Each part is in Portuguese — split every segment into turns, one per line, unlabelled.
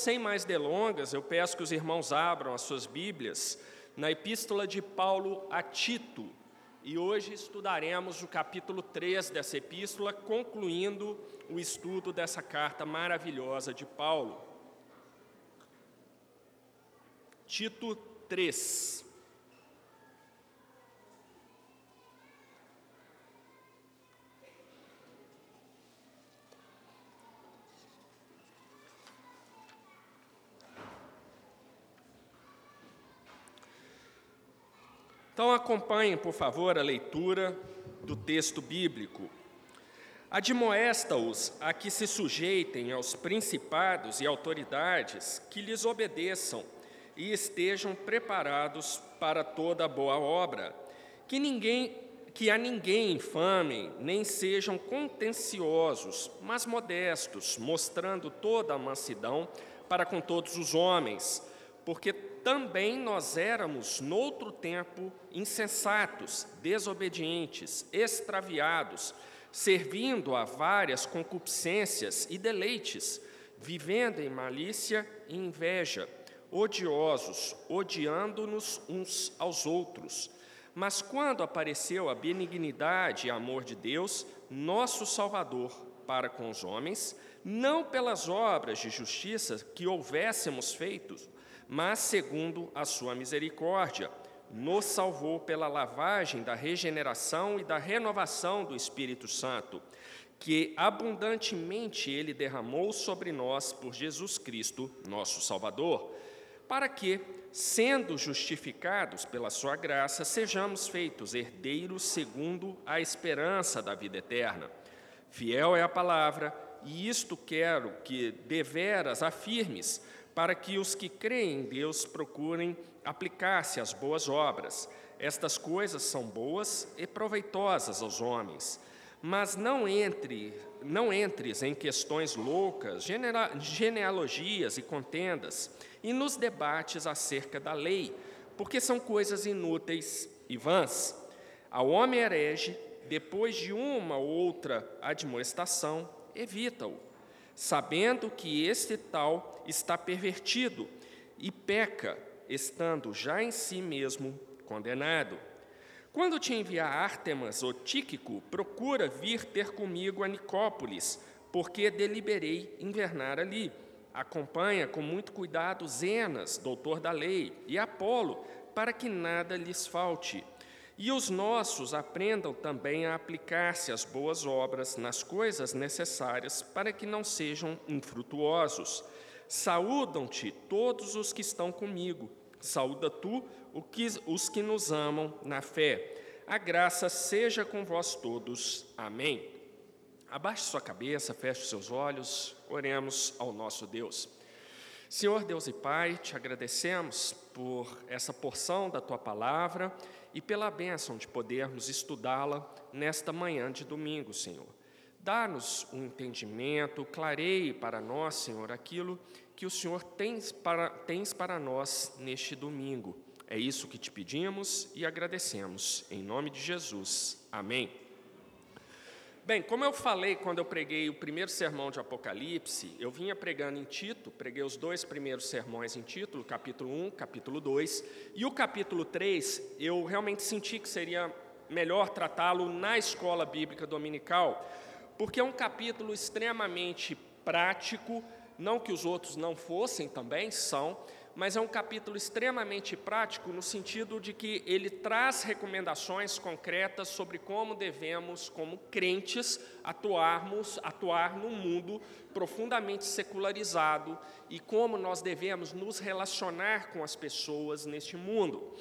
Sem mais delongas, eu peço que os irmãos abram as suas Bíblias na Epístola de Paulo a Tito. E hoje estudaremos o capítulo 3 dessa epístola, concluindo o estudo dessa carta maravilhosa de Paulo. Tito 3. Então acompanhem, por favor, a leitura do texto bíblico. Admoesta-os a que se sujeitem aos principados e autoridades, que lhes obedeçam e estejam preparados para toda boa obra, que ninguém que a ninguém infamem, nem sejam contenciosos, mas modestos, mostrando toda a mansidão para com todos os homens, porque também nós éramos, noutro tempo, insensatos, desobedientes, extraviados, servindo a várias concupiscências e deleites, vivendo em malícia e inveja, odiosos, odiando-nos uns aos outros. Mas quando apareceu a benignidade e amor de Deus, nosso Salvador, para com os homens, não pelas obras de justiça que houvéssemos feitos, mas segundo a sua misericórdia, nos salvou pela lavagem da regeneração e da renovação do Espírito Santo, que abundantemente ele derramou sobre nós por Jesus Cristo, nosso Salvador, para que, sendo justificados pela sua graça, sejamos feitos herdeiros segundo a esperança da vida eterna. Fiel é a palavra, e isto quero que deveras afirmes, para que os que creem em Deus procurem aplicar-se às boas obras. Estas coisas são boas e proveitosas aos homens. Mas não entre, não entres em questões loucas, genealogias e contendas, e nos debates acerca da lei, porque são coisas inúteis e vãs. Ao homem herege, depois de uma ou outra admoestação, evita-o sabendo que este tal está pervertido e peca, estando já em si mesmo condenado. Quando te enviar Ártemas ou Tíquico, procura vir ter comigo a Nicópolis, porque deliberei invernar ali. Acompanha com muito cuidado Zenas, doutor da lei, e Apolo, para que nada lhes falte. E os nossos aprendam também a aplicar-se às boas obras nas coisas necessárias para que não sejam infrutuosos. Saúdam-te todos os que estão comigo. Saúda tu os que nos amam na fé. A graça seja com vós todos. Amém. Abaixe sua cabeça, feche seus olhos, oremos ao nosso Deus. Senhor Deus e Pai, te agradecemos por essa porção da tua palavra e pela bênção de podermos estudá-la nesta manhã de domingo, Senhor. Dá-nos um entendimento, clareie para nós, Senhor, aquilo que o Senhor tens para, tens para nós neste domingo. É isso que te pedimos e agradecemos. Em nome de Jesus. Amém. Bem, como eu falei quando eu preguei o primeiro sermão de Apocalipse, eu vinha pregando em Tito, preguei os dois primeiros sermões em Tito, capítulo 1, capítulo 2, e o capítulo 3, eu realmente senti que seria melhor tratá-lo na escola bíblica dominical, porque é um capítulo extremamente prático, não que os outros não fossem também, são, mas é um capítulo extremamente prático no sentido de que ele traz recomendações concretas sobre como devemos, como crentes, atuarmos, atuar num mundo profundamente secularizado e como nós devemos nos relacionar com as pessoas neste mundo.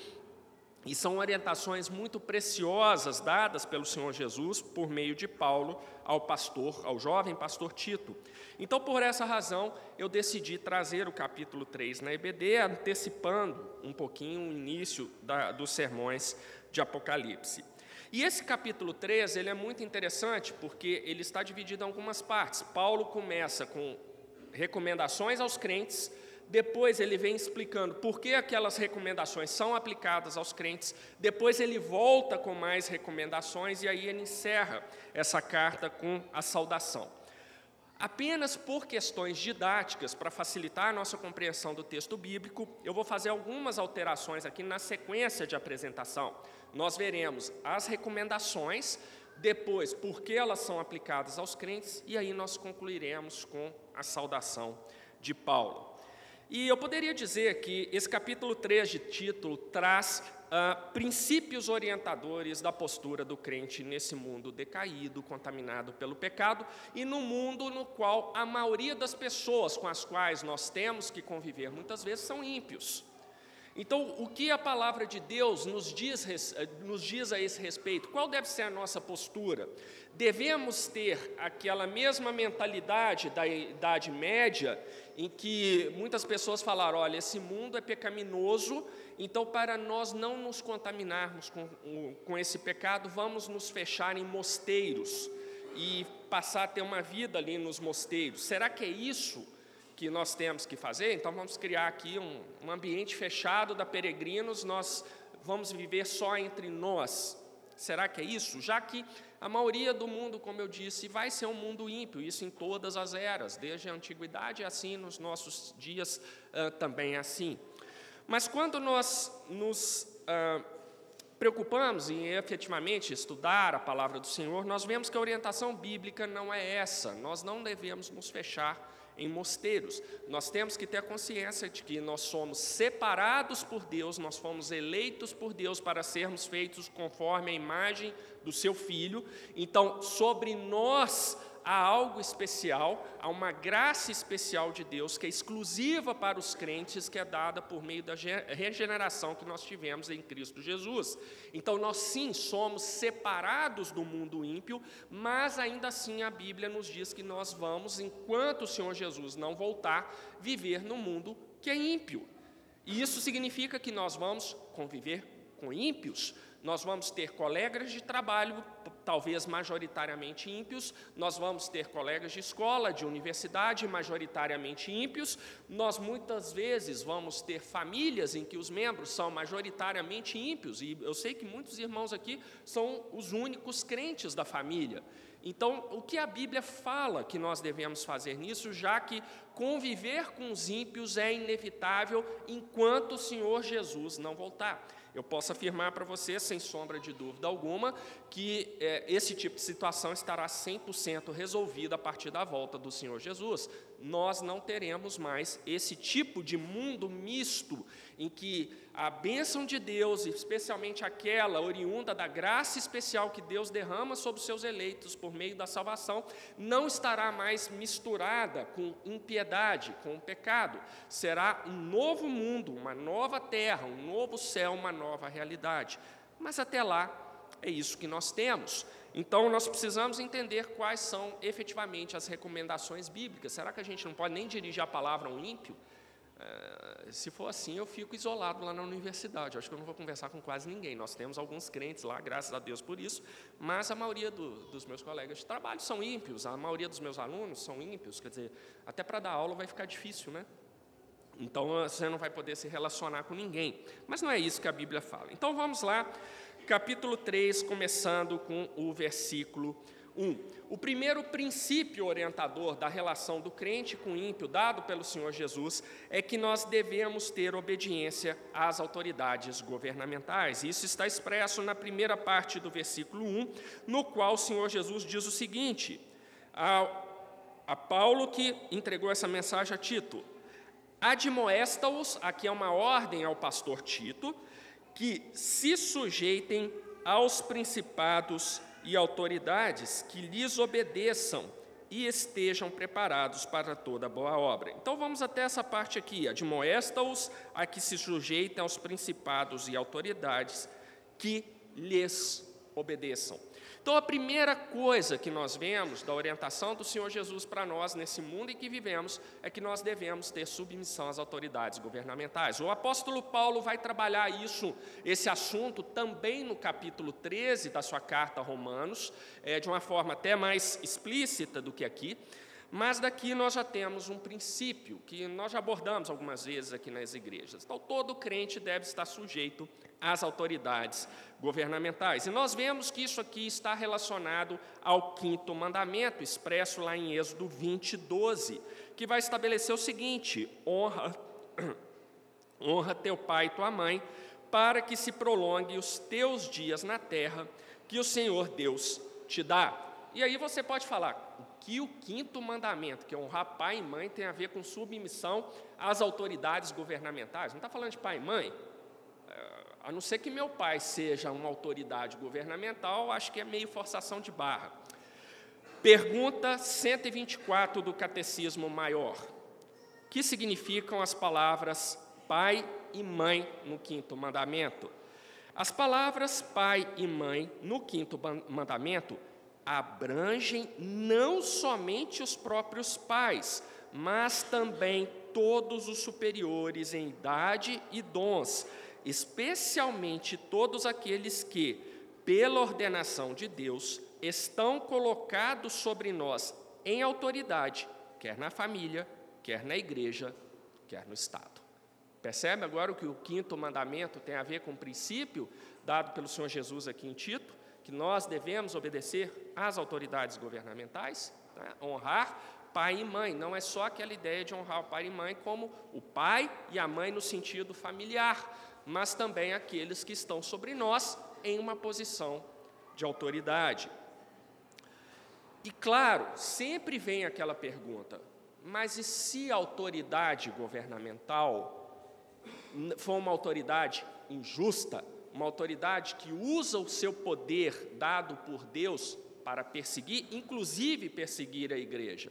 E são orientações muito preciosas dadas pelo Senhor Jesus por meio de Paulo ao pastor, ao jovem pastor Tito. Então, por essa razão, eu decidi trazer o capítulo 3 na EBD, antecipando um pouquinho o início da, dos sermões de Apocalipse. E esse capítulo 3 ele é muito interessante porque ele está dividido em algumas partes. Paulo começa com recomendações aos crentes depois ele vem explicando por que aquelas recomendações são aplicadas aos crentes, depois ele volta com mais recomendações e aí ele encerra essa carta com a saudação. Apenas por questões didáticas, para facilitar a nossa compreensão do texto bíblico, eu vou fazer algumas alterações aqui na sequência de apresentação. Nós veremos as recomendações, depois por que elas são aplicadas aos crentes, e aí nós concluiremos com a saudação de Paulo. E eu poderia dizer que esse capítulo 3 de Título traz uh, princípios orientadores da postura do crente nesse mundo decaído, contaminado pelo pecado, e no mundo no qual a maioria das pessoas com as quais nós temos que conviver muitas vezes são ímpios. Então, o que a palavra de Deus nos diz, nos diz a esse respeito? Qual deve ser a nossa postura? Devemos ter aquela mesma mentalidade da Idade Média, em que muitas pessoas falaram: olha, esse mundo é pecaminoso, então, para nós não nos contaminarmos com, com esse pecado, vamos nos fechar em mosteiros e passar a ter uma vida ali nos mosteiros. Será que é isso? Que nós temos que fazer, então vamos criar aqui um, um ambiente fechado da peregrinos, nós vamos viver só entre nós. Será que é isso? Já que a maioria do mundo, como eu disse, vai ser um mundo ímpio, isso em todas as eras, desde a antiguidade é assim, nos nossos dias uh, também é assim. Mas quando nós nos uh, preocupamos em efetivamente estudar a palavra do Senhor, nós vemos que a orientação bíblica não é essa, nós não devemos nos fechar em mosteiros. Nós temos que ter a consciência de que nós somos separados por Deus, nós fomos eleitos por Deus para sermos feitos conforme a imagem do seu filho. Então, sobre nós há algo especial, há uma graça especial de Deus que é exclusiva para os crentes, que é dada por meio da regeneração que nós tivemos em Cristo Jesus. Então, nós sim somos separados do mundo ímpio, mas ainda assim a Bíblia nos diz que nós vamos, enquanto o Senhor Jesus não voltar, viver no mundo que é ímpio. E isso significa que nós vamos conviver com ímpios, nós vamos ter colegas de trabalho, talvez majoritariamente ímpios, nós vamos ter colegas de escola, de universidade, majoritariamente ímpios, nós muitas vezes vamos ter famílias em que os membros são majoritariamente ímpios, e eu sei que muitos irmãos aqui são os únicos crentes da família. Então, o que a Bíblia fala que nós devemos fazer nisso, já que conviver com os ímpios é inevitável enquanto o Senhor Jesus não voltar? Eu posso afirmar para você, sem sombra de dúvida alguma, que é, esse tipo de situação estará 100% resolvida a partir da volta do Senhor Jesus. Nós não teremos mais esse tipo de mundo misto em que a bênção de Deus, especialmente aquela oriunda da graça especial que Deus derrama sobre os seus eleitos por meio da salvação, não estará mais misturada com impiedade, com o pecado. Será um novo mundo, uma nova terra, um novo céu, uma nova realidade. Mas até lá, é isso que nós temos. Então, nós precisamos entender quais são efetivamente as recomendações bíblicas. Será que a gente não pode nem dirigir a palavra a um ímpio? É, se for assim, eu fico isolado lá na universidade. Acho que eu não vou conversar com quase ninguém. Nós temos alguns crentes lá, graças a Deus por isso, mas a maioria do, dos meus colegas de trabalho são ímpios, a maioria dos meus alunos são ímpios. Quer dizer, até para dar aula vai ficar difícil, né? Então você não vai poder se relacionar com ninguém. Mas não é isso que a Bíblia fala. Então vamos lá, capítulo 3, começando com o versículo 1. O primeiro princípio orientador da relação do crente com o ímpio, dado pelo Senhor Jesus, é que nós devemos ter obediência às autoridades governamentais. Isso está expresso na primeira parte do versículo 1, no qual o Senhor Jesus diz o seguinte: a, a Paulo que entregou essa mensagem a Tito: admoesta-os, aqui é uma ordem ao pastor Tito, que se sujeitem aos principados e autoridades que lhes obedeçam e estejam preparados para toda boa obra. Então vamos até essa parte aqui, admoesta-os a que se sujeitem aos principados e autoridades que lhes obedeçam. Então, a primeira coisa que nós vemos da orientação do Senhor Jesus para nós nesse mundo em que vivemos é que nós devemos ter submissão às autoridades governamentais. O apóstolo Paulo vai trabalhar isso, esse assunto, também no capítulo 13 da sua carta a Romanos, é, de uma forma até mais explícita do que aqui. Mas daqui nós já temos um princípio que nós já abordamos algumas vezes aqui nas igrejas. Então, todo crente deve estar sujeito às autoridades governamentais. E nós vemos que isso aqui está relacionado ao quinto mandamento, expresso lá em Êxodo 20, 12, que vai estabelecer o seguinte: honra, honra teu pai e tua mãe, para que se prolongue os teus dias na terra que o Senhor Deus te dá. E aí você pode falar, que o quinto mandamento, que é honrar pai e mãe, tem a ver com submissão às autoridades governamentais. Não está falando de pai e mãe. É, a não ser que meu pai seja uma autoridade governamental, acho que é meio forçação de barra. Pergunta 124 do Catecismo Maior. Que significam as palavras pai e mãe no quinto mandamento? As palavras pai e mãe no quinto mandamento abrangem não somente os próprios pais, mas também todos os superiores em idade e dons, especialmente todos aqueles que, pela ordenação de Deus, estão colocados sobre nós em autoridade, quer na família, quer na igreja, quer no Estado. Percebe agora o que o quinto mandamento tem a ver com o princípio dado pelo Senhor Jesus aqui em Tito? Que nós devemos obedecer às autoridades governamentais, né? honrar pai e mãe. Não é só aquela ideia de honrar o pai e mãe como o pai e a mãe no sentido familiar, mas também aqueles que estão sobre nós em uma posição de autoridade. E claro, sempre vem aquela pergunta: mas e se a autoridade governamental for uma autoridade injusta, uma autoridade que usa o seu poder dado por Deus para perseguir, inclusive perseguir a igreja.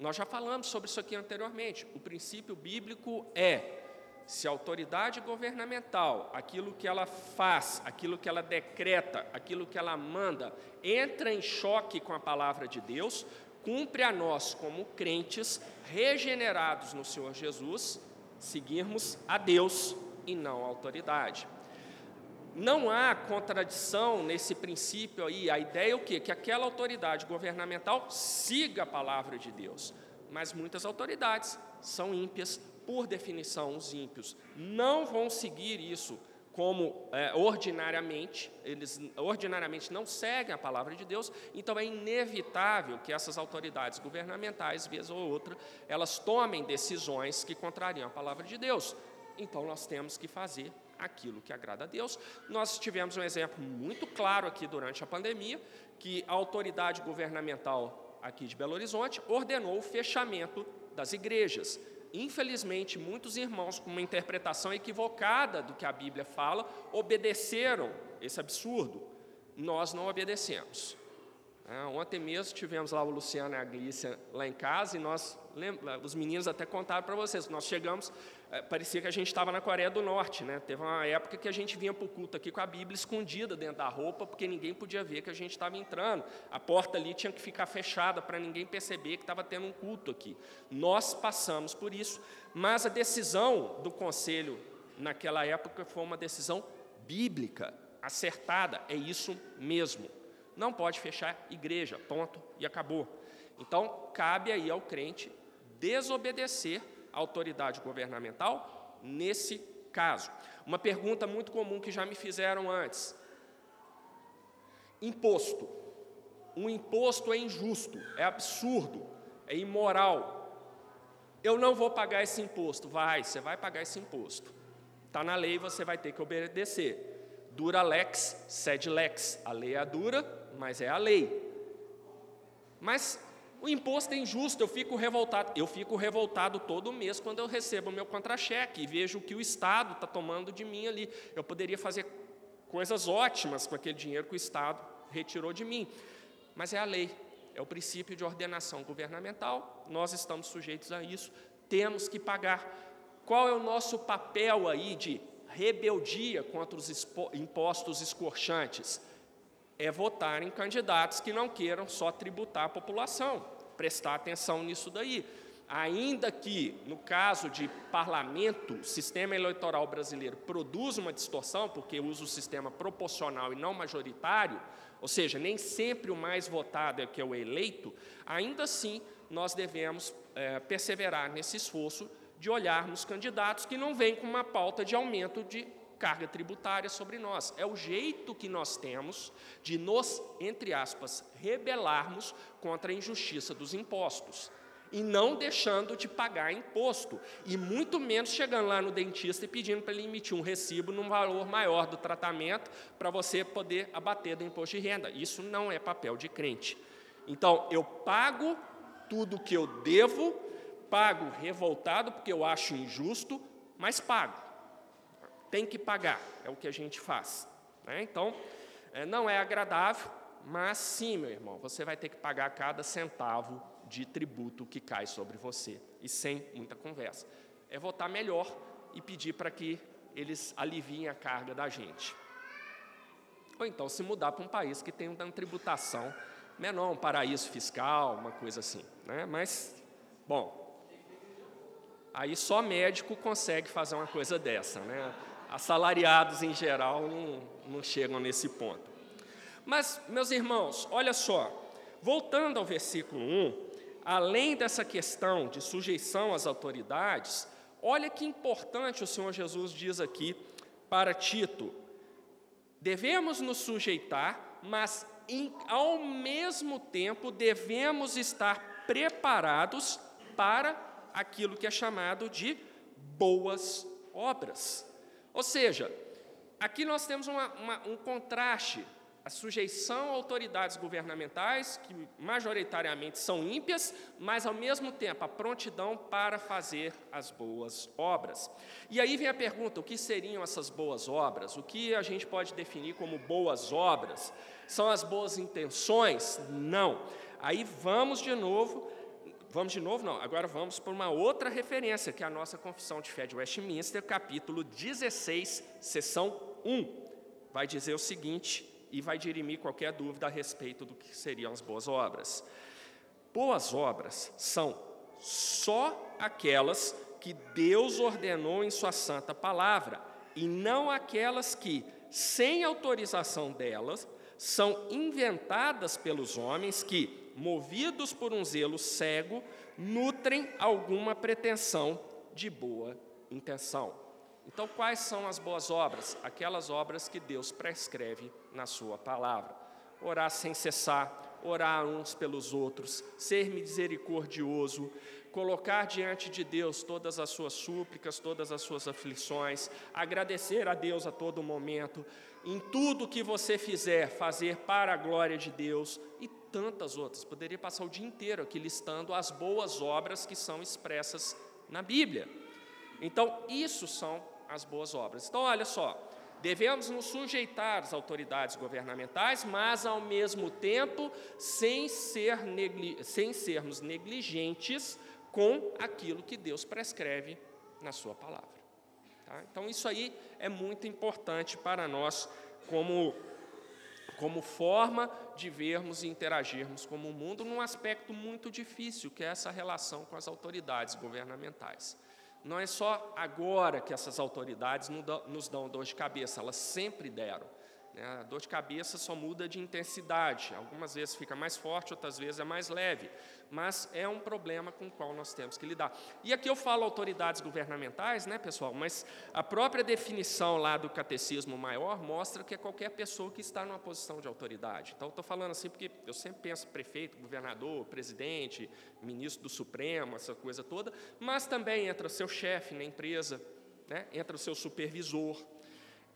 Nós já falamos sobre isso aqui anteriormente. O princípio bíblico é: se a autoridade governamental, aquilo que ela faz, aquilo que ela decreta, aquilo que ela manda, entra em choque com a palavra de Deus, cumpre a nós, como crentes regenerados no Senhor Jesus, seguirmos a Deus e não a autoridade. Não há contradição nesse princípio aí. A ideia é o quê? Que aquela autoridade governamental siga a palavra de Deus. Mas muitas autoridades são ímpias, por definição, os ímpios não vão seguir isso como é, ordinariamente, eles ordinariamente não seguem a palavra de Deus, então é inevitável que essas autoridades governamentais, vez ou outra, elas tomem decisões que contrariam a palavra de Deus. Então nós temos que fazer aquilo que agrada a Deus. Nós tivemos um exemplo muito claro aqui durante a pandemia, que a autoridade governamental aqui de Belo Horizonte ordenou o fechamento das igrejas. Infelizmente, muitos irmãos, com uma interpretação equivocada do que a Bíblia fala, obedeceram esse absurdo. Nós não obedecemos. É, ontem mesmo tivemos lá o Luciano e a Glícia lá em casa e nós, os meninos até contaram para vocês, nós chegamos, parecia que a gente estava na Coreia do Norte, né? Teve uma época que a gente vinha para o culto aqui com a Bíblia escondida dentro da roupa, porque ninguém podia ver que a gente estava entrando. A porta ali tinha que ficar fechada para ninguém perceber que estava tendo um culto aqui. Nós passamos por isso, mas a decisão do conselho naquela época foi uma decisão bíblica, acertada, é isso mesmo. Não pode fechar igreja, ponto, e acabou. Então, cabe aí ao crente desobedecer autoridade governamental nesse caso. Uma pergunta muito comum que já me fizeram antes: imposto. Um imposto é injusto, é absurdo, é imoral. Eu não vou pagar esse imposto. Vai, você vai pagar esse imposto. Está na lei, você vai ter que obedecer. Dura lex, sed lex. A lei é dura, mas é a lei. Mas o imposto é injusto, eu fico revoltado. Eu fico revoltado todo mês quando eu recebo o meu contra-cheque e vejo o que o Estado está tomando de mim ali. Eu poderia fazer coisas ótimas com aquele dinheiro que o Estado retirou de mim. Mas é a lei, é o princípio de ordenação governamental, nós estamos sujeitos a isso, temos que pagar. Qual é o nosso papel aí de rebeldia contra os impostos escorchantes? É votar em candidatos que não queiram só tributar a população prestar atenção nisso daí. Ainda que, no caso de parlamento, o sistema eleitoral brasileiro produz uma distorção, porque usa o sistema proporcional e não majoritário, ou seja, nem sempre o mais votado é que é o eleito, ainda assim nós devemos é, perseverar nesse esforço de olharmos candidatos que não vêm com uma pauta de aumento de carga tributária sobre nós. É o jeito que nós temos de nos, entre aspas, rebelarmos contra a injustiça dos impostos. E não deixando de pagar imposto. E muito menos chegando lá no dentista e pedindo para ele emitir um recibo num valor maior do tratamento para você poder abater do imposto de renda. Isso não é papel de crente. Então, eu pago tudo que eu devo, pago revoltado porque eu acho injusto, mas pago tem que pagar, é o que a gente faz. Né? Então, é, não é agradável, mas sim, meu irmão, você vai ter que pagar cada centavo de tributo que cai sobre você, e sem muita conversa. É votar melhor e pedir para que eles aliviem a carga da gente. Ou então se mudar para um país que tem uma tributação menor, um paraíso fiscal, uma coisa assim. Né? Mas, bom, aí só médico consegue fazer uma coisa dessa. Né? Assalariados em geral não, não chegam nesse ponto. Mas, meus irmãos, olha só, voltando ao versículo 1, além dessa questão de sujeição às autoridades, olha que importante o Senhor Jesus diz aqui para Tito: devemos nos sujeitar, mas em, ao mesmo tempo devemos estar preparados para aquilo que é chamado de boas obras. Ou seja, aqui nós temos uma, uma, um contraste, a sujeição a autoridades governamentais, que majoritariamente são ímpias, mas ao mesmo tempo a prontidão para fazer as boas obras. E aí vem a pergunta: o que seriam essas boas obras? O que a gente pode definir como boas obras? São as boas intenções? Não. Aí vamos de novo Vamos de novo? Não, agora vamos para uma outra referência, que é a nossa Confissão de Fé de Westminster, capítulo 16, seção 1. Vai dizer o seguinte, e vai dirimir qualquer dúvida a respeito do que seriam as boas obras. Boas obras são só aquelas que Deus ordenou em Sua santa palavra, e não aquelas que, sem autorização delas, são inventadas pelos homens que, movidos por um zelo cego, nutrem alguma pretensão de boa intenção. Então, quais são as boas obras? Aquelas obras que Deus prescreve na Sua palavra. Orar sem cessar, orar uns pelos outros, ser misericordioso, colocar diante de Deus todas as suas súplicas, todas as suas aflições, agradecer a Deus a todo momento, em tudo que você fizer, fazer para a glória de Deus e tantas outras. Poderia passar o dia inteiro aqui listando as boas obras que são expressas na Bíblia. Então, isso são as boas obras. Então, olha só, devemos nos sujeitar às autoridades governamentais, mas ao mesmo tempo sem, ser negli sem sermos negligentes com aquilo que Deus prescreve na Sua palavra. Tá? Então, isso aí é muito importante para nós como como forma de vermos e interagirmos como o mundo num aspecto muito difícil, que é essa relação com as autoridades governamentais. Não é só agora que essas autoridades nos dão dor de cabeça, elas sempre deram. Né? A dor de cabeça só muda de intensidade, algumas vezes fica mais forte, outras vezes é mais leve, mas é um problema com o qual nós temos que lidar. E aqui eu falo autoridades governamentais, né, pessoal, mas a própria definição lá do catecismo maior mostra que é qualquer pessoa que está numa posição de autoridade. Então, estou falando assim porque eu sempre penso prefeito, governador, presidente, ministro do Supremo, essa coisa toda, mas também entra seu chefe na empresa, né, entra o seu supervisor,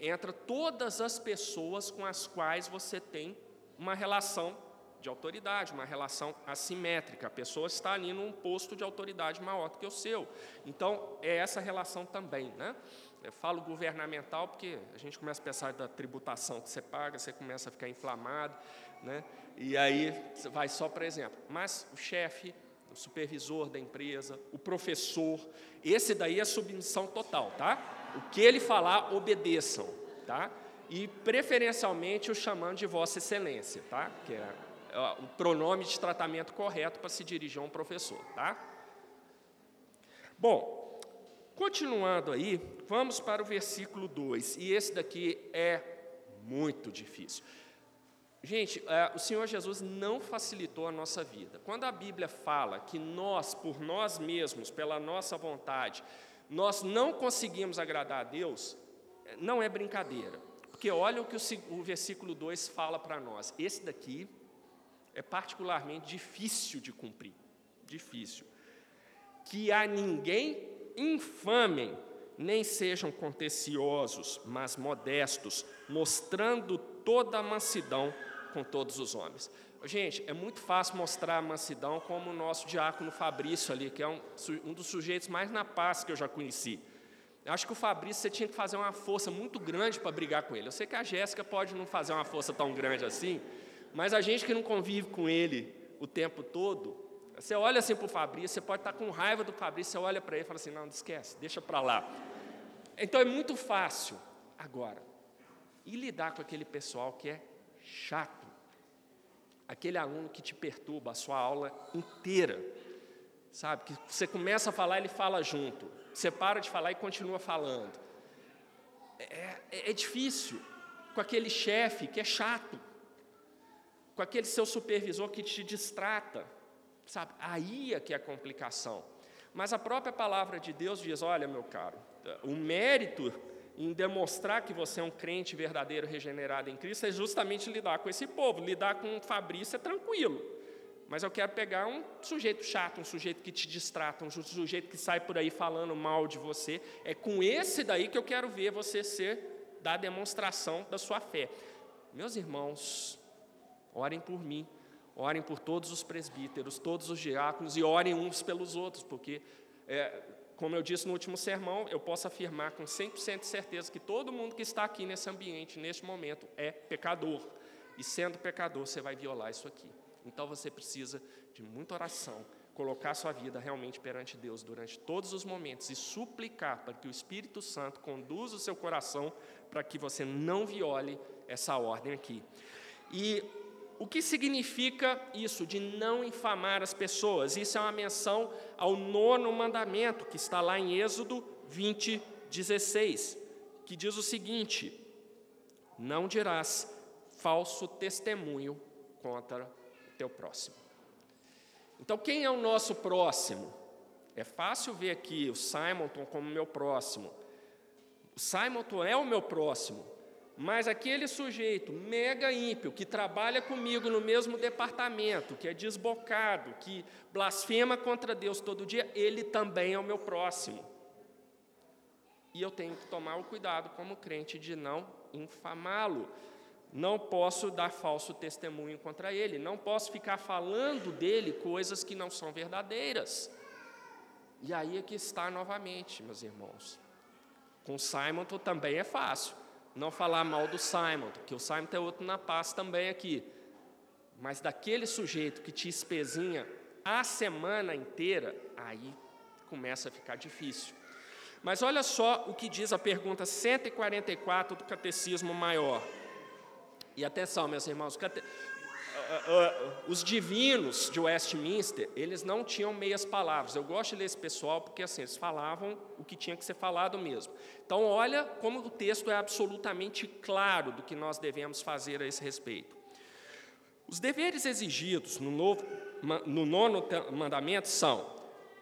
entra todas as pessoas com as quais você tem uma relação de autoridade, uma relação assimétrica. A pessoa está ali num posto de autoridade maior do que o seu. Então, é essa relação também. Né? Eu falo governamental porque a gente começa a pensar da tributação que você paga, você começa a ficar inflamado, né? e aí vai só para exemplo. Mas o chefe, o supervisor da empresa, o professor, esse daí é submissão total, tá? O que ele falar, obedeçam, tá? E preferencialmente o chamando de Vossa Excelência, tá? Que é o pronome de tratamento correto para se dirigir a um professor, tá? Bom, continuando aí, vamos para o versículo 2, e esse daqui é muito difícil. Gente, é, o Senhor Jesus não facilitou a nossa vida. Quando a Bíblia fala que nós, por nós mesmos, pela nossa vontade, nós não conseguimos agradar a Deus, não é brincadeira. Porque olha o que o, versículo 2 fala para nós. Esse daqui é particularmente difícil de cumprir. Difícil. Que a ninguém infamem, nem sejam contenciosos, mas modestos, mostrando toda a mansidão com todos os homens. Gente, é muito fácil mostrar a mansidão como o nosso diácono Fabrício ali, que é um, um dos sujeitos mais na paz que eu já conheci. Eu acho que o Fabrício você tinha que fazer uma força muito grande para brigar com ele. Eu sei que a Jéssica pode não fazer uma força tão grande assim, mas a gente que não convive com ele o tempo todo, você olha assim para o Fabrício, você pode estar com raiva do Fabrício, você olha para ele e fala assim: não, não esquece, deixa para lá. Então é muito fácil. Agora, e lidar com aquele pessoal que é chato, aquele aluno que te perturba a sua aula inteira, sabe? Que você começa a falar, ele fala junto, você para de falar e continua falando. É, é, é difícil com aquele chefe que é chato, com aquele seu supervisor que te distrata, sabe? Aí é que é a complicação. Mas a própria palavra de Deus diz: olha, meu caro, o mérito em demonstrar que você é um crente verdadeiro regenerado em Cristo é justamente lidar com esse povo. Lidar com o Fabrício é tranquilo. Mas eu quero pegar um sujeito chato, um sujeito que te distrata, um sujeito que sai por aí falando mal de você. É com esse daí que eu quero ver você ser da demonstração da sua fé. Meus irmãos, orem por mim, orem por todos os presbíteros, todos os diáconos e orem uns pelos outros, porque é, como eu disse no último sermão, eu posso afirmar com 100% de certeza que todo mundo que está aqui nesse ambiente, neste momento, é pecador. E sendo pecador, você vai violar isso aqui. Então você precisa de muita oração, colocar sua vida realmente perante Deus durante todos os momentos e suplicar para que o Espírito Santo conduza o seu coração para que você não viole essa ordem aqui. E o que significa isso de não infamar as pessoas? Isso é uma menção ao nono mandamento, que está lá em Êxodo 20, 16, que diz o seguinte: Não dirás falso testemunho contra o teu próximo. Então, quem é o nosso próximo? É fácil ver aqui o Simonton como meu próximo. O Simonton é o meu próximo, mas aquele sujeito mega ímpio que trabalha comigo no mesmo departamento, que é desbocado, que blasfema contra Deus todo dia, ele também é o meu próximo. E eu tenho que tomar o cuidado como crente de não infamá-lo. Não posso dar falso testemunho contra ele, não posso ficar falando dele coisas que não são verdadeiras. E aí é que está novamente, meus irmãos. Com Simon também é fácil não falar mal do Simon, que o Simon tem outro na paz também aqui. Mas daquele sujeito que te espezinha a semana inteira, aí começa a ficar difícil. Mas olha só o que diz a pergunta 144 do Catecismo Maior. E atenção, meus irmãos, os divinos de Westminster, eles não tinham meias palavras. Eu gosto de ler esse pessoal porque assim, eles falavam o que tinha que ser falado mesmo. Então, olha como o texto é absolutamente claro do que nós devemos fazer a esse respeito. Os deveres exigidos no, novo, no nono mandamento são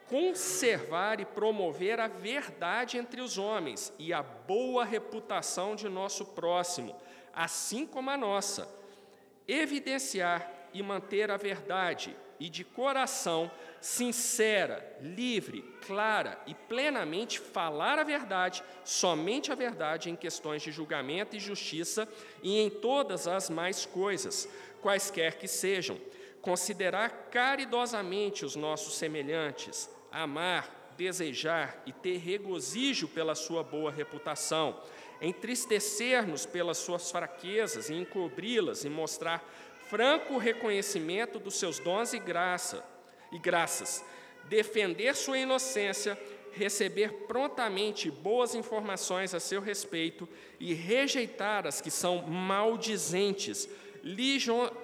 conservar e promover a verdade entre os homens e a boa reputação de nosso próximo, assim como a nossa evidenciar e manter a verdade e de coração sincera, livre, clara e plenamente falar a verdade, somente a verdade em questões de julgamento e justiça e em todas as mais coisas, quaisquer que sejam, considerar caridosamente os nossos semelhantes, amar, desejar e ter regozijo pela sua boa reputação entristecer-nos pelas suas fraquezas e encobri-las e mostrar franco reconhecimento dos seus dons e graça e graças, defender sua inocência, receber prontamente boas informações a seu respeito e rejeitar as que são maldizentes,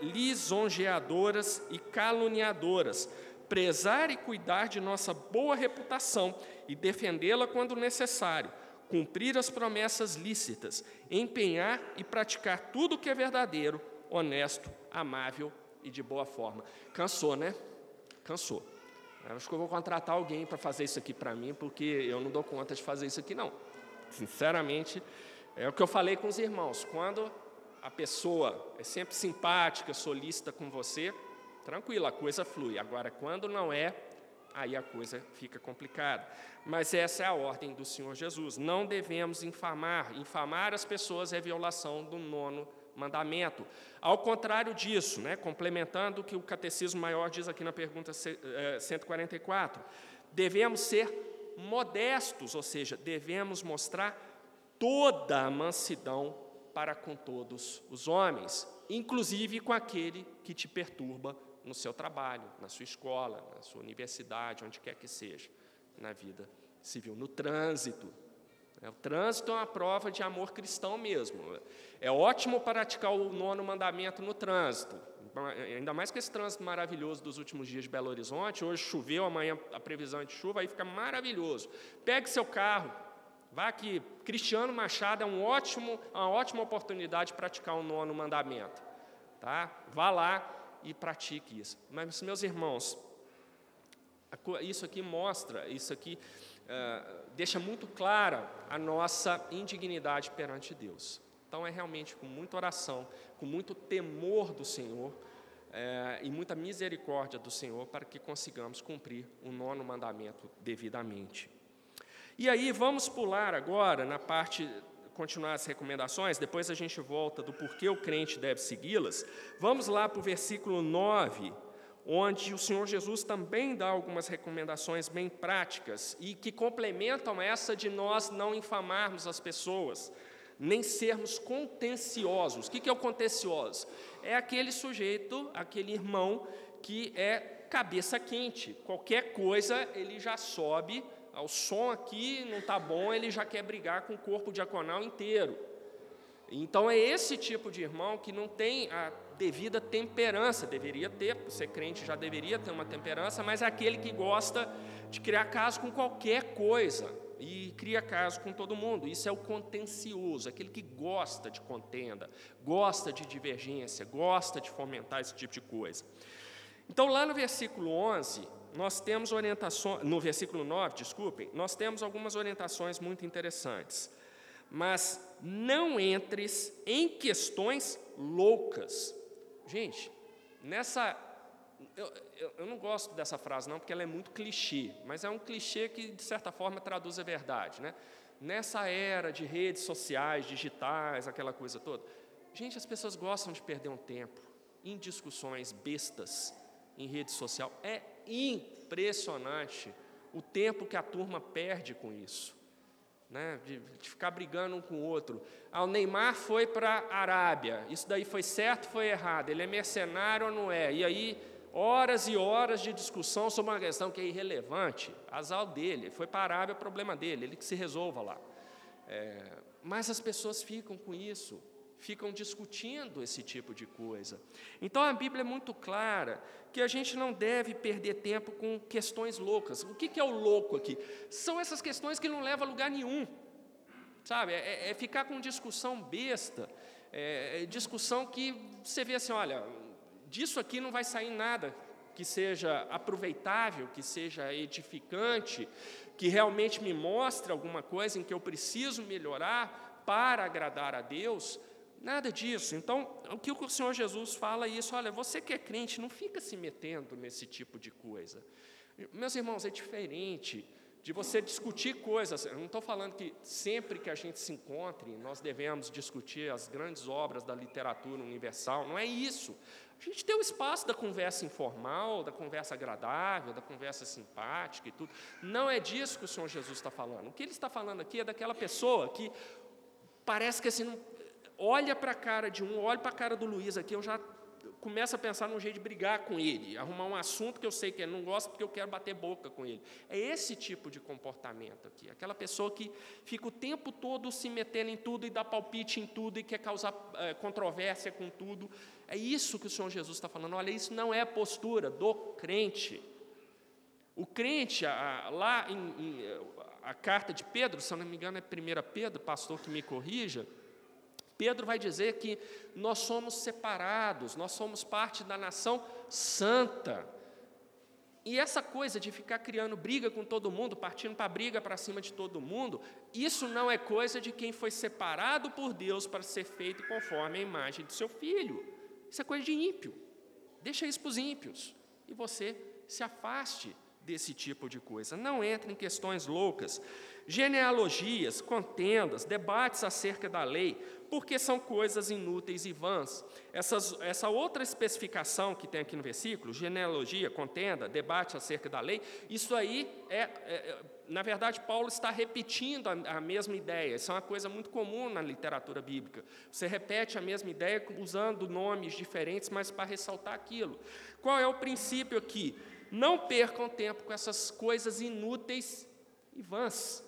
lisonjeadoras e caluniadoras, prezar e cuidar de nossa boa reputação e defendê-la quando necessário cumprir as promessas lícitas, empenhar e praticar tudo o que é verdadeiro, honesto, amável e de boa forma. Cansou, né? Cansou. Acho que eu vou contratar alguém para fazer isso aqui para mim, porque eu não dou conta de fazer isso aqui, não. Sinceramente, é o que eu falei com os irmãos. Quando a pessoa é sempre simpática, solícita com você, tranquilo, a coisa flui. Agora, quando não é, aí a coisa fica complicada. Mas essa é a ordem do Senhor Jesus. Não devemos infamar. Infamar as pessoas é violação do nono mandamento. Ao contrário disso, né, complementando o que o Catecismo Maior diz aqui na pergunta 144, eh, devemos ser modestos, ou seja, devemos mostrar toda a mansidão para com todos os homens, inclusive com aquele que te perturba no seu trabalho, na sua escola, na sua universidade, onde quer que seja, na vida civil, no trânsito, é, o trânsito é uma prova de amor cristão mesmo. É ótimo praticar o nono mandamento no trânsito, ainda mais que esse trânsito maravilhoso dos últimos dias de Belo Horizonte. Hoje choveu, amanhã a previsão é de chuva, aí fica maravilhoso. Pegue seu carro, vá aqui. Cristiano Machado é um ótimo, uma ótima oportunidade de praticar o nono mandamento. Tá? Vá lá e pratique isso. Mas, meus irmãos, isso aqui mostra, isso aqui uh, deixa muito clara a nossa indignidade perante Deus. Então é realmente com muita oração, com muito temor do Senhor é, e muita misericórdia do Senhor para que consigamos cumprir o nono mandamento devidamente. E aí vamos pular agora na parte continuar as recomendações, depois a gente volta do porquê o crente deve segui-las. Vamos lá para o versículo 9 onde o Senhor Jesus também dá algumas recomendações bem práticas e que complementam essa de nós não infamarmos as pessoas, nem sermos contenciosos. O que é o contencioso? É aquele sujeito, aquele irmão que é cabeça quente. Qualquer coisa ele já sobe, o som aqui não está bom, ele já quer brigar com o corpo diaconal inteiro. Então é esse tipo de irmão que não tem a devida temperança, deveria ter, ser crente já deveria ter uma temperança, mas é aquele que gosta de criar caso com qualquer coisa e cria caso com todo mundo. Isso é o contencioso, aquele que gosta de contenda, gosta de divergência, gosta de fomentar esse tipo de coisa. Então, lá no versículo 11, nós temos orientações, no versículo 9, desculpem, nós temos algumas orientações muito interessantes. Mas não entres em questões loucas, Gente, nessa. Eu, eu, eu, não gosto dessa frase, não, porque ela é muito clichê, mas é um clichê que, de certa forma, traduz a verdade. Né? Nessa era de redes sociais, digitais, aquela coisa toda, gente, as pessoas gostam de perder um tempo em discussões bestas em rede social. É impressionante o tempo que a turma perde com isso né, de, de, ficar brigando um com o outro. Ah, o Neymar foi para a Arábia, isso daí foi certo, foi errado, ele é mercenário ou não é? E aí, horas e horas de discussão sobre uma questão que é irrelevante, azar dele, foi para a Arábia, é problema dele, ele que se resolva lá. É, mas as pessoas ficam com isso, ficam discutindo esse tipo de coisa. Então a Bíblia é muito clara que a gente não deve perder tempo com questões loucas. O que é o louco aqui? São essas questões que não levam a lugar nenhum. Sabe? É, é ficar com discussão besta, é, é discussão que você vê assim: olha, disso aqui não vai sair nada que seja aproveitável, que seja edificante, que realmente me mostre alguma coisa em que eu preciso melhorar para agradar a Deus. Nada disso. Então, o que o Senhor Jesus fala é isso, olha, você que é crente, não fica se metendo nesse tipo de coisa. Meus irmãos, é diferente de você discutir coisas. Eu não estou falando que sempre que a gente se encontre, nós devemos discutir as grandes obras da literatura universal. Não é isso. A gente tem o espaço da conversa informal, da conversa agradável, da conversa simpática e tudo. Não é disso que o Senhor Jesus está falando. O que ele está falando aqui é daquela pessoa que parece que assim, olha para a cara de um, olha para a cara do Luiz aqui, eu já começo a pensar num jeito de brigar com ele, arrumar um assunto que eu sei que ele não gosta porque eu quero bater boca com ele. É esse tipo de comportamento aqui, aquela pessoa que fica o tempo todo se metendo em tudo e dá palpite em tudo e quer causar é, controvérsia com tudo. É isso que o Senhor Jesus está falando. Olha, isso não é a postura do crente. O crente, a, lá em, em, a carta de Pedro, se eu não me engano é 1 Pedro, pastor que me corrija, Pedro vai dizer que nós somos separados, nós somos parte da nação santa. E essa coisa de ficar criando briga com todo mundo, partindo para briga para cima de todo mundo, isso não é coisa de quem foi separado por Deus para ser feito conforme a imagem do seu filho. Isso é coisa de ímpio. Deixa isso para os ímpios. E você se afaste desse tipo de coisa. Não entre em questões loucas. Genealogias, contendas, debates acerca da lei, porque são coisas inúteis e vãs. Essas, essa outra especificação que tem aqui no versículo, genealogia, contenda, debate acerca da lei, isso aí é, é, é na verdade, Paulo está repetindo a, a, mesma ideia. Isso é uma coisa muito comum na literatura bíblica. Você repete a mesma ideia usando nomes diferentes, mas para ressaltar aquilo. Qual é o princípio aqui? Não percam tempo com essas coisas inúteis e vãs.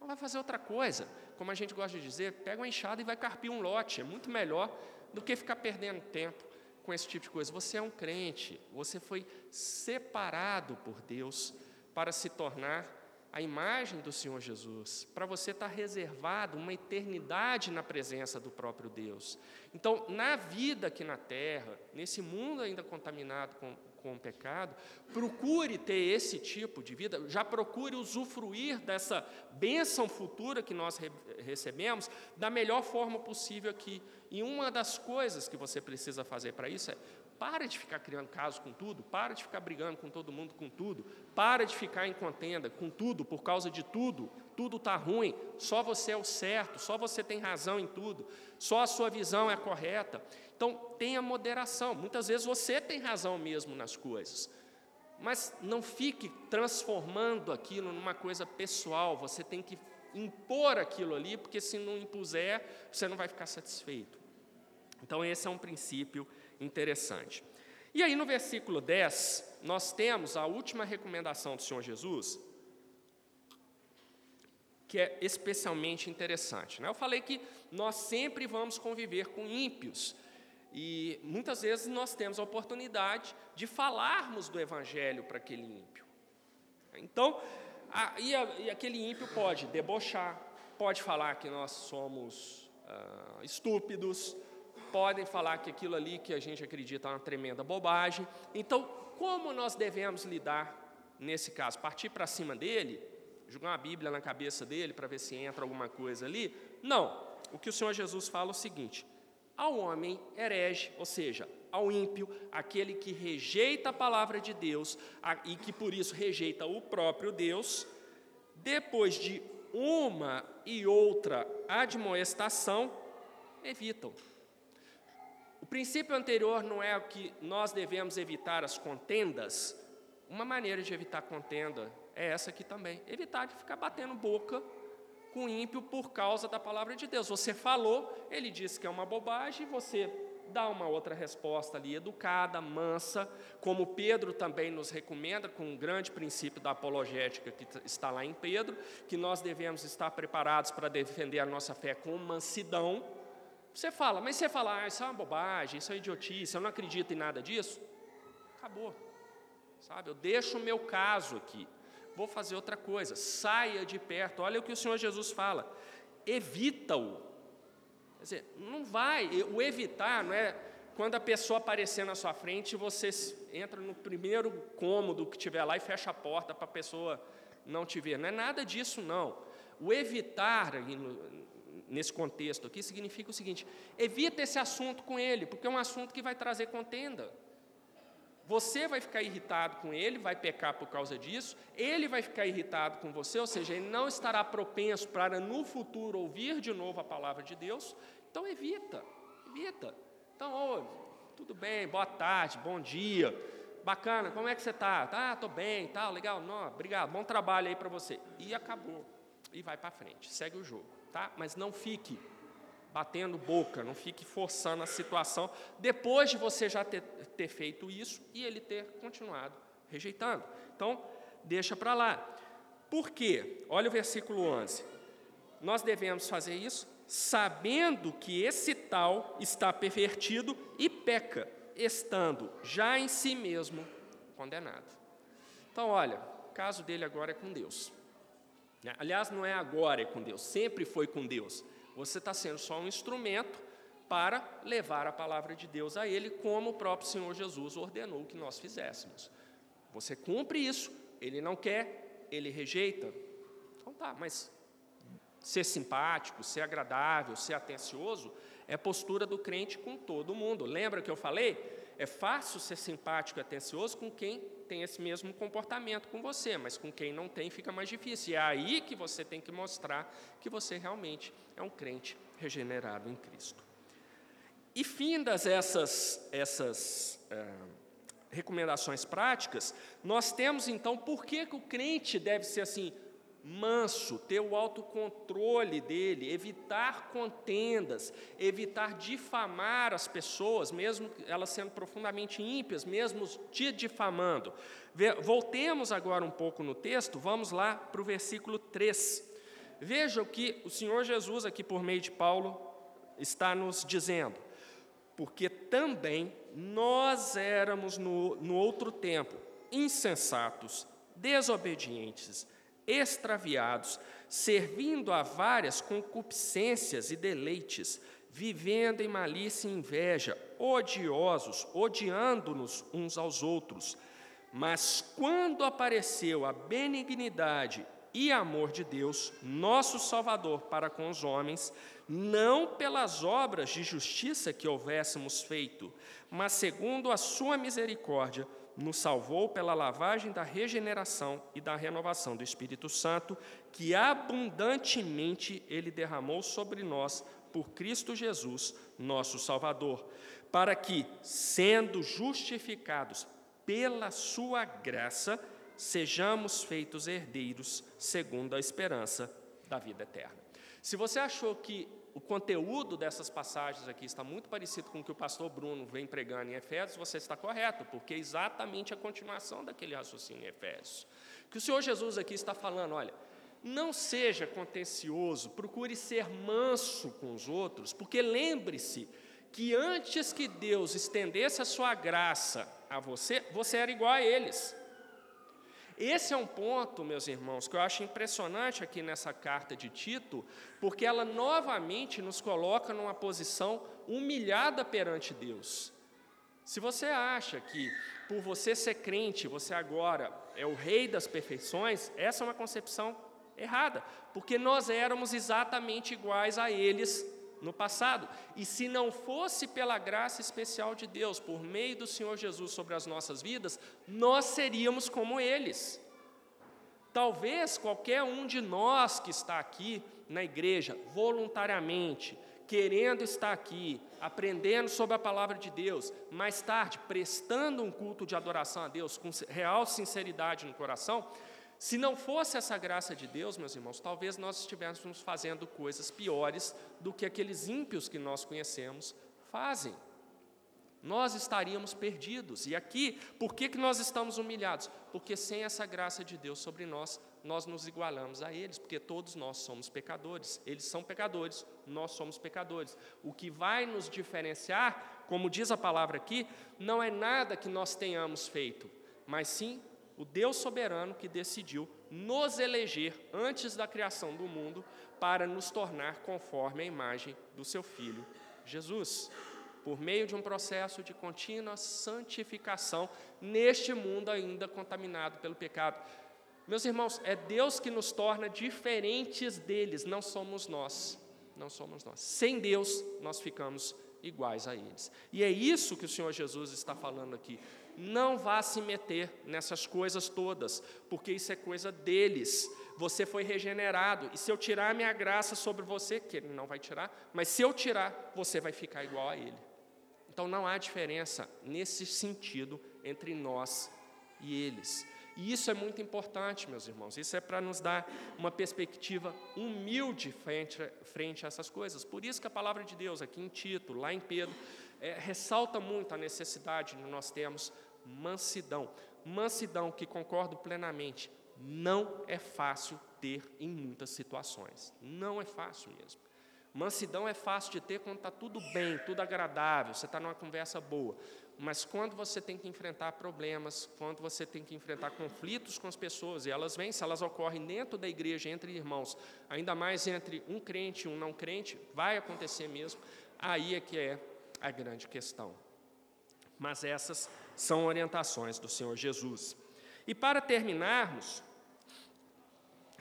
Não vai fazer outra coisa como a gente gosta de dizer, pega uma enxada e vai carpir um lote. É muito melhor do que ficar perdendo tempo com esse tipo de coisa. Você é um crente, você foi separado por Deus para se tornar a imagem do Senhor Jesus, para você estar reservado uma eternidade na presença do próprio Deus. Então, na vida aqui na terra, nesse mundo ainda contaminado com, com o pecado, procure ter esse tipo de vida, já procure usufruir dessa bênção futura que nós re recebemos da melhor forma possível aqui. E uma das coisas que você precisa fazer para isso é para de ficar criando casos com tudo, para de ficar brigando com todo mundo com tudo, para de ficar em contenda com tudo por causa de tudo. Tudo está ruim, só você é o certo, só você tem razão em tudo, só a sua visão é correta. Então, tenha moderação. Muitas vezes você tem razão mesmo nas coisas, mas não fique transformando aquilo numa coisa pessoal. Você tem que impor aquilo ali, porque se não impuser, você não vai ficar satisfeito. Então, esse é um princípio interessante. E aí, no versículo 10, nós temos a última recomendação do Senhor Jesus, que é especialmente interessante. Né? Eu falei que nós sempre vamos conviver com ímpios, e muitas vezes nós temos a oportunidade de falarmos do Evangelho para aquele ímpio. Então, a, e, a, e, aquele ímpio pode debochar, pode falar que nós somos ah, estúpidos, podem falar que aquilo ali que a gente acredita é uma tremenda bobagem. Então, como nós devemos lidar nesse caso? Partir para cima dele? Jogar uma Bíblia na cabeça dele para ver se entra alguma coisa ali? Não. O que o Senhor Jesus fala é o seguinte: ao homem herege, ou seja, ao ímpio, aquele que rejeita a palavra de Deus e que por isso rejeita o próprio Deus, depois de uma e outra admoestação, evitam. O princípio anterior não é o que nós devemos evitar as contendas. Uma maneira de evitar contenda é essa aqui também: evitar de ficar batendo boca com o ímpio por causa da palavra de Deus. Você falou, ele disse que é uma bobagem, você dá uma outra resposta ali, educada, mansa, como Pedro também nos recomenda, com um grande princípio da apologética que está lá em Pedro, que nós devemos estar preparados para defender a nossa fé com mansidão. Você fala, mas você fala, ah, isso é uma bobagem, isso é idiotice, eu não acredito em nada disso. Acabou. Sabe, eu deixo o meu caso aqui vou fazer outra coisa, saia de perto. Olha o que o Senhor Jesus fala, evita-o. Quer dizer, não vai, o evitar não é quando a pessoa aparecer na sua frente, você entra no primeiro cômodo que tiver lá e fecha a porta para a pessoa não te ver. Não é nada disso, não. O evitar, nesse contexto aqui, significa o seguinte: evita esse assunto com ele, porque é um assunto que vai trazer contenda. Você vai ficar irritado com ele, vai pecar por causa disso, ele vai ficar irritado com você, ou seja, ele não estará propenso para no futuro ouvir de novo a palavra de Deus. Então evita, evita. Então, oh, tudo bem, boa tarde, bom dia, bacana, como é que você está? Tá, estou bem, tá, legal, não, obrigado, bom trabalho aí para você. E acabou, e vai para frente, segue o jogo, tá? Mas não fique batendo boca, não fique forçando a situação depois de você já ter, ter feito isso e ele ter continuado rejeitando. Então, deixa para lá. Por quê? Olha o versículo 11. Nós devemos fazer isso sabendo que esse tal está pervertido e peca, estando já em si mesmo condenado. Então, olha, o caso dele agora é com Deus. Aliás, não é agora é com Deus, sempre foi com Deus. você está sendo só um instrumento para levar a palavra de Deus a ele, como o próprio Senhor Jesus ordenou que nós fizéssemos. Você cumpre isso, ele não quer, ele rejeita. Então tá, mas ser simpático, ser agradável, ser atencioso é postura do crente com todo mundo. Lembra que eu falei? É fácil ser simpático e atencioso com quem tem esse mesmo comportamento com você, mas com quem não tem fica mais difícil. E é aí que você tem que mostrar que você realmente é um crente regenerado em Cristo. E findas essas, essas é, recomendações práticas, nós temos então por que, que o crente deve ser assim, manso, ter o autocontrole dele, evitar contendas, evitar difamar as pessoas, mesmo elas sendo profundamente ímpias, mesmo te difamando. Voltemos agora um pouco no texto, vamos lá para o versículo 3. Veja o que o Senhor Jesus, aqui por meio de Paulo, está nos dizendo. Porque também nós éramos no, no outro tempo insensatos, desobedientes, extraviados, servindo a várias concupiscências e deleites, vivendo em malícia e inveja, odiosos, odiando-nos uns aos outros. Mas quando apareceu a benignidade e amor de Deus, nosso Salvador, para com os homens, não pelas obras de justiça que houvéssemos feito, mas segundo a sua misericórdia, nos salvou pela lavagem da regeneração e da renovação do Espírito Santo, que abundantemente ele derramou sobre nós por Cristo Jesus, nosso Salvador, para que, sendo justificados pela sua graça, sejamos feitos herdeiros segundo a esperança da vida eterna. Se você achou que o conteúdo dessas passagens aqui está muito parecido com o que o pastor Bruno vem pregando em Efésios, você está correto, porque é exatamente a continuação daquele raciocínio em Efésios. Que o Senhor Jesus aqui está falando, olha, não seja contencioso, procure ser manso com os outros, porque lembre-se que antes que Deus estendesse a sua graça a você, você era igual a eles. Esse é um ponto, meus irmãos, que eu acho impressionante aqui nessa carta de Tito, porque ela novamente nos coloca numa posição humilhada perante Deus. Se você acha que por você ser crente, você agora é o rei das perfeições, essa é uma concepção errada, porque nós éramos exatamente iguais a eles no passado. E se não fosse pela graça especial de Deus, por meio do Senhor Jesus sobre as nossas vidas, nós seríamos como eles. Talvez qualquer um de nós que está aqui na igreja, voluntariamente, querendo estar aqui, aprendendo sobre a palavra de Deus, mais tarde prestando um culto de adoração a Deus com real sinceridade no coração, se não fosse essa graça de Deus, meus irmãos, talvez nós estivéssemos fazendo coisas piores do que aqueles ímpios que nós conhecemos fazem. Nós estaríamos perdidos. E aqui, por que, que nós estamos humilhados? Porque sem essa graça de Deus sobre nós, nós nos igualamos a eles, porque todos nós somos pecadores. Eles são pecadores, nós somos pecadores. O que vai nos diferenciar, como diz a palavra aqui, não é nada que nós tenhamos feito, mas sim o Deus soberano que decidiu nos eleger antes da criação do mundo para nos tornar conforme a imagem do seu Filho, Jesus, por meio de um processo de contínua santificação neste mundo ainda contaminado pelo pecado. Meus irmãos, é Deus que nos torna diferentes deles, não somos nós. Não somos nós. Sem Deus, nós ficamos iguais a eles. E é isso que o Senhor Jesus está falando aqui não vá se meter nessas coisas todas, porque isso é coisa deles. Você foi regenerado, e se eu tirar a minha graça sobre você, que ele não vai tirar, mas se eu tirar, você vai ficar igual a ele. Então não há diferença nesse sentido entre nós e eles. E isso é muito importante, meus irmãos. Isso é para nos dar uma perspectiva humilde frente, frente a essas coisas. Por isso que a palavra de Deus, aqui em Tito, lá em Pedro, é, ressalta muito a necessidade que nós temos mansidão. Mansidão que concordo plenamente, não é fácil ter em muitas situações. Não é fácil mesmo. Mansidão é fácil de ter quando está tudo bem, tudo agradável, você está numa conversa boa. Mas quando você tem que enfrentar problemas, quando você tem que enfrentar conflitos com as pessoas, e elas vêm, se elas ocorrem dentro da igreja, entre irmãos, ainda mais entre um crente e um não crente, vai acontecer mesmo, aí é que é a grande questão. Mas essas são orientações do Senhor Jesus. E para terminarmos,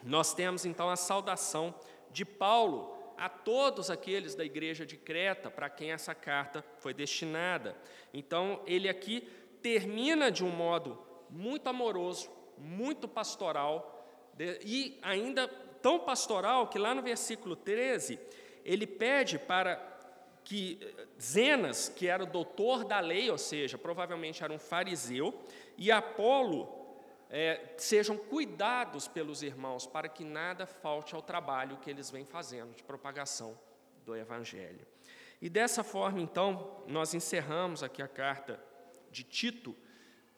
nós temos então a saudação de Paulo a todos aqueles da igreja de Creta para quem essa carta foi destinada. Então, ele aqui termina de um modo muito amoroso, muito pastoral, e ainda tão pastoral que lá no versículo 13, ele pede para que Zenas, que era o doutor da lei, ou seja, provavelmente era um fariseu, e Apolo é, sejam cuidados pelos irmãos, para que nada falte ao trabalho que eles vêm fazendo de propagação do Evangelho. E dessa forma, então, nós encerramos aqui a carta de Tito,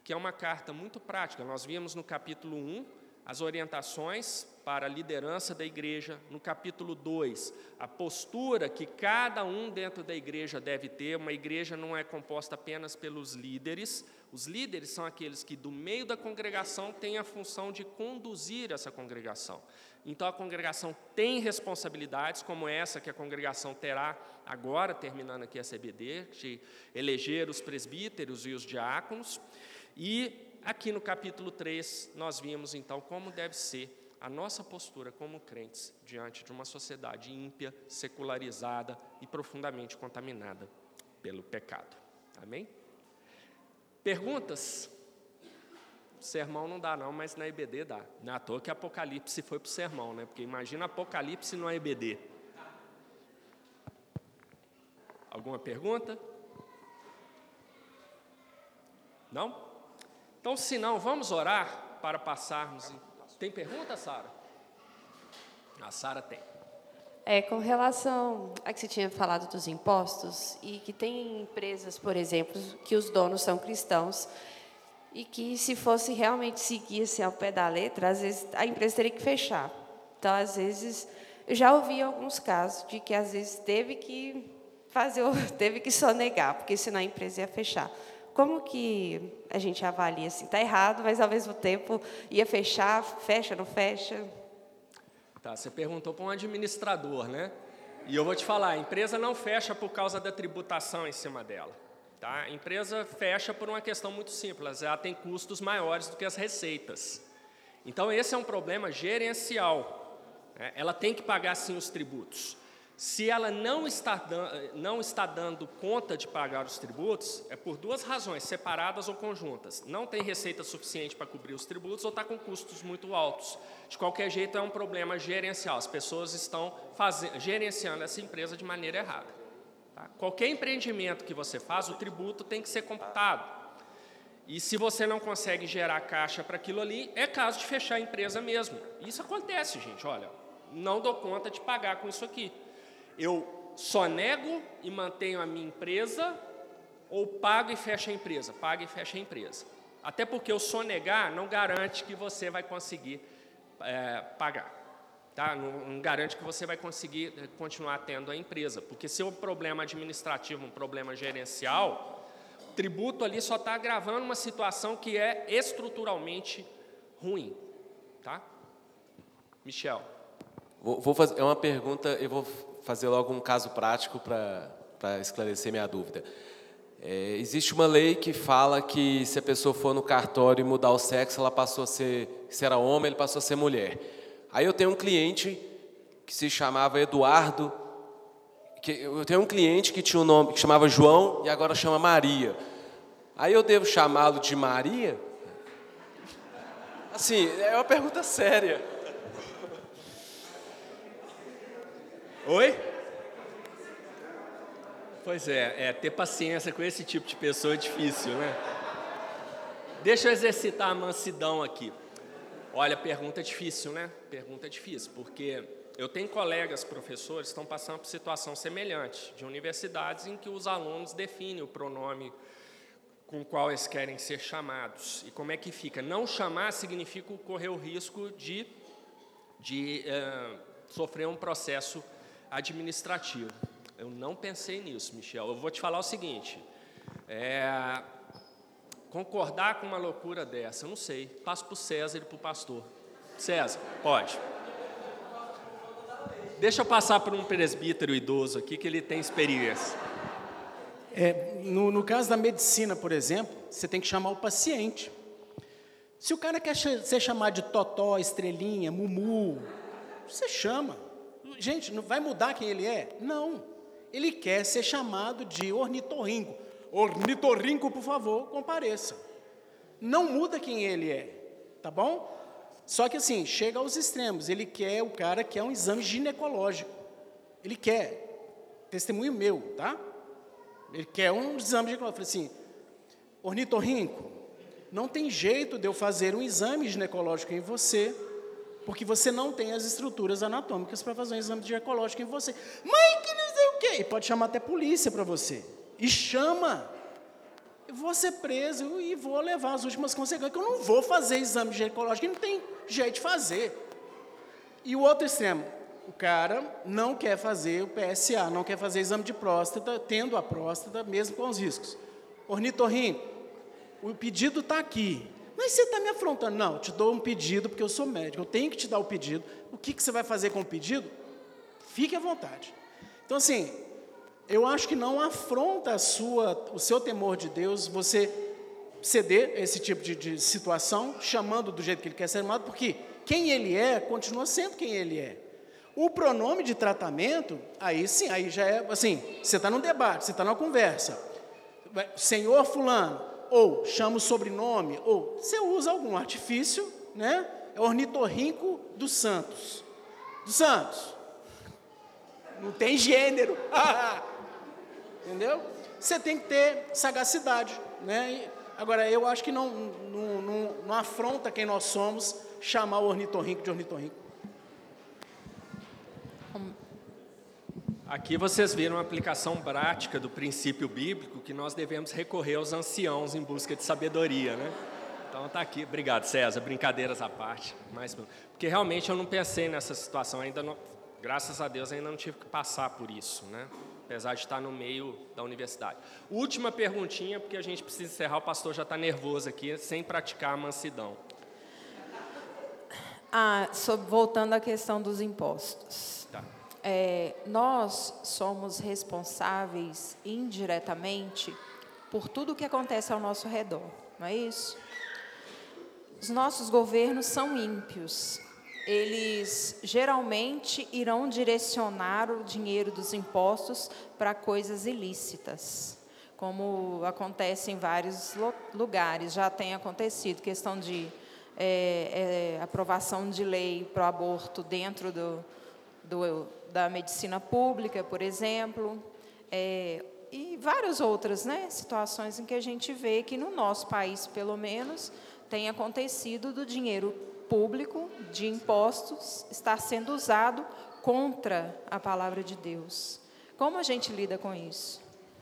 que é uma carta muito prática. Nós vimos no capítulo 1 as orientações para a liderança da igreja, no capítulo 2, a postura que cada um dentro da igreja deve ter. Uma igreja não é composta apenas pelos líderes, os líderes são aqueles que, do meio da congregação, têm a função de conduzir essa congregação. Então, a congregação tem responsabilidades, como essa que a congregação terá agora, terminando aqui a CBD, de eleger os presbíteros e os diáconos. E aqui no capítulo 3, nós vimos então como deve ser a nossa postura como crentes diante de uma sociedade ímpia, secularizada e profundamente contaminada pelo pecado. Amém? Perguntas? Sermão não dá não, mas na EBD dá. Não é toa que Apocalipse foi para o sermão, né? Porque imagina Apocalipse no EBD. Alguma pergunta? Não? Então, se não, vamos orar para passarmos. Tem pergunta, Sara? A Sara tem.
É, com relação a que você tinha falado dos impostos, e que tem empresas, por exemplo, que os donos são cristãos, e que se fosse realmente seguir assim, ao pé da letra, às vezes a empresa teria que fechar. Então, às vezes, eu já ouvi alguns casos de que às vezes teve que fazer, teve que sonegar, porque senão a empresa ia fechar. Como que a gente avalia assim? Está errado, mas ao mesmo tempo ia fechar, fecha, não fecha?
Tá, você perguntou para um administrador, né? E eu vou te falar, a empresa não fecha por causa da tributação em cima dela. Tá? A empresa fecha por uma questão muito simples, ela tem custos maiores do que as receitas. Então, esse é um problema gerencial. Né? Ela tem que pagar, sim, os tributos. Se ela não está, não está dando conta de pagar os tributos, é por duas razões, separadas ou conjuntas. Não tem receita suficiente para cobrir os tributos ou está com custos muito altos. De qualquer jeito, é um problema gerencial. As pessoas estão fazendo, gerenciando essa empresa de maneira errada. Tá? Qualquer empreendimento que você faz, o tributo tem que ser computado. E se você não consegue gerar caixa para aquilo ali, é caso de fechar a empresa mesmo. Isso acontece, gente. Olha, não dou conta de pagar com isso aqui. Eu só nego e mantenho a minha empresa ou pago e fecho a empresa? Pago e fecho a empresa. Até porque o sonegar não garante que você vai conseguir é, pagar. Tá? Não, não, garante que você vai conseguir é, continuar tendo a empresa. Porque se é um problema administrativo, um problema gerencial, o tributo ali só está agravando uma situação que é estruturalmente ruim. Tá? Michel.
Vou, vou fazer é uma pergunta, eu vou fazer logo um caso prático para esclarecer minha dúvida. É, existe uma lei que fala que se a pessoa for no cartório e mudar o sexo, ela passou a ser, se era homem, ele passou a ser mulher. Aí eu tenho um cliente que se chamava Eduardo, que, eu tenho um cliente que tinha um nome que chamava João e agora chama Maria. Aí eu devo chamá-lo de Maria? Assim, é uma pergunta séria.
Oi? Pois é, é, ter paciência com esse tipo de pessoa é difícil, né? Deixa eu exercitar a mansidão aqui. Olha, pergunta difícil, né? Pergunta difícil, porque eu tenho colegas professores que estão passando por situação semelhante, de universidades em que os alunos definem o pronome com o qual eles querem ser chamados. E como é que fica? Não chamar significa correr o risco de, de uh, sofrer um processo administrativo. Eu não pensei nisso, Michel. Eu vou te falar o seguinte: é, concordar com uma loucura dessa, eu não sei. Passo para o César e para o pastor. César, pode. Deixa eu passar por um presbítero idoso aqui que ele tem experiência.
É, no, no caso da medicina, por exemplo, você tem que chamar o paciente. Se o cara quer ser chamado de totó, estrelinha, mumu, você chama. Gente, não vai mudar quem ele é? Não. Ele quer ser chamado de ornitorrinco. Ornitorrinco, por favor, compareça. Não muda quem ele é, tá bom? Só que assim, chega aos extremos. Ele quer, o cara quer um exame ginecológico. Ele quer. Testemunho meu, tá? Ele quer um exame ginecológico. Eu falei assim, ornitorrinco, não tem jeito de eu fazer um exame ginecológico em você, porque você não tem as estruturas anatômicas para fazer um exame ginecológico em você. Mãe, que não sei o quê. E pode chamar até polícia para você. E chama eu vou ser preso e vou levar as últimas consequências, eu não vou fazer exame ginecológico, não tem jeito de fazer. E o outro extremo, o cara não quer fazer o PSA, não quer fazer exame de próstata, tendo a próstata, mesmo com os riscos. Ornitorrinco, o pedido está aqui. Mas você está me afrontando. Não, eu te dou um pedido, porque eu sou médico, eu tenho que te dar o pedido. O que, que você vai fazer com o pedido? Fique à vontade. Então, assim, eu acho que não afronta sua, o seu temor de Deus você ceder esse tipo de, de situação, chamando do jeito que ele quer ser chamado, porque quem ele é continua sendo quem ele é. O pronome de tratamento, aí sim, aí já é assim, você está num debate, você está numa conversa. Senhor fulano, ou chama o sobrenome, ou você usa algum artifício, né? É ornitorrinco dos santos. Dos santos. Não tem gênero. Entendeu? Você tem que ter sagacidade. Né? agora, eu acho que não, não, não, não afronta quem nós somos chamar o ornitorrinco de ornitorrinco.
Aqui vocês viram uma aplicação prática do princípio bíblico que nós devemos recorrer aos anciãos em busca de sabedoria, né? Então tá aqui, obrigado César, brincadeiras à parte, mas porque realmente eu não pensei nessa situação ainda, não, graças a Deus ainda não tive que passar por isso, né? apesar de estar no meio da universidade. Última perguntinha, porque a gente precisa encerrar, o pastor já está nervoso aqui, sem praticar a mansidão.
Ah, sobre, voltando à questão dos impostos. É, nós somos responsáveis indiretamente por tudo o que acontece ao nosso redor, não é isso? Os nossos governos são ímpios, eles geralmente irão direcionar o dinheiro dos impostos para coisas ilícitas, como acontece em vários lugares, já tem acontecido, questão de é, é, aprovação de lei para o aborto dentro do, do, da medicina pública, por exemplo, é, e várias outras né, situações em que a gente vê que no nosso país, pelo menos, tem acontecido do dinheiro público de impostos está sendo usado contra a palavra de Deus. Como a gente lida com isso?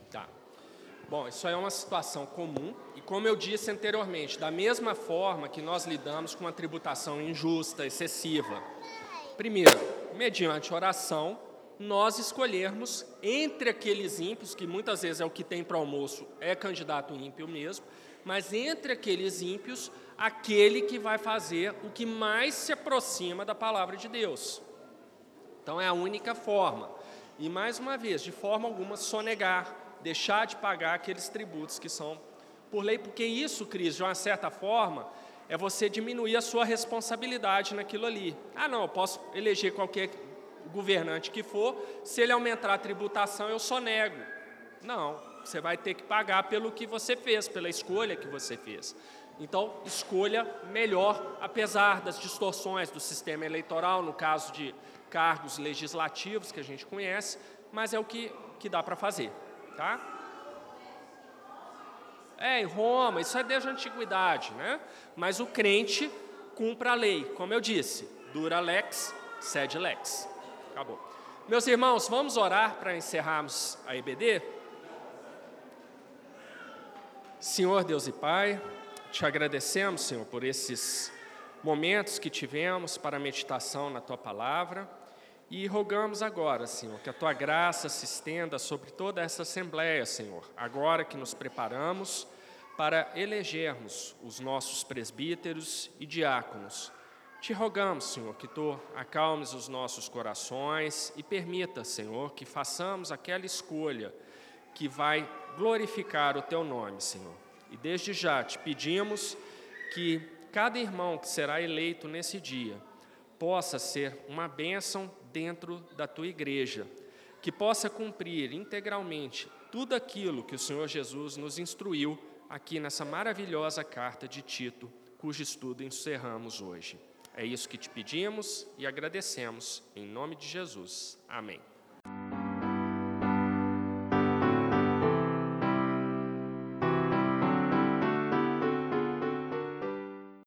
Tá. Bom, isso é uma situação comum e como eu disse anteriormente, da mesma forma que nós lidamos com uma tributação injusta, excessiva. Primeiro, mediante oração, nós escolhermos entre aqueles ímpios, que muitas vezes é o que tem para almoço, é candidato ímpio mesmo, mas entre aqueles ímpios, aquele que vai fazer o que mais se aproxima da palavra de Deus. Então é a única forma. E mais uma vez, de forma alguma, sonegar, deixar de pagar aqueles tributos que são por lei, porque isso, Cris, de uma certa forma, é você diminuir a sua responsabilidade naquilo ali. Ah, não, eu posso eleger qualquer governante que for, se ele aumentar a tributação, eu sonego. Não, você vai ter que pagar pelo que você fez, pela escolha que você fez. Então, escolha melhor, apesar das distorções do sistema eleitoral, no caso de cargos legislativos que a gente conhece, mas é o que, que dá para fazer. Tá? É, em Roma, isso é desde a antiguidade, né? mas o crente cumpre a lei, como eu disse, dura lex, sed lex. Acabou. Meus irmãos, vamos orar para encerrarmos a EBD? Senhor Deus e Pai, te agradecemos, Senhor, por esses momentos que tivemos para meditação na tua palavra E rogamos agora, Senhor, que a tua graça se estenda sobre toda essa assembleia, Senhor, agora que nos preparamos para elegermos os nossos presbíteros e diáconos. Te rogamos, Senhor, que tu acalmes os nossos corações e permita, Senhor, que façamos aquela escolha que vai glorificar o teu nome, Senhor. E desde já te pedimos que cada irmão que será eleito nesse dia possa ser uma bênção dentro da tua igreja, que possa cumprir integralmente tudo aquilo que o Senhor Jesus nos instruiu aqui nessa maravilhosa carta de Tito, cujo estudo encerramos hoje. É isso que te pedimos e agradecemos, em nome de Jesus. Amém.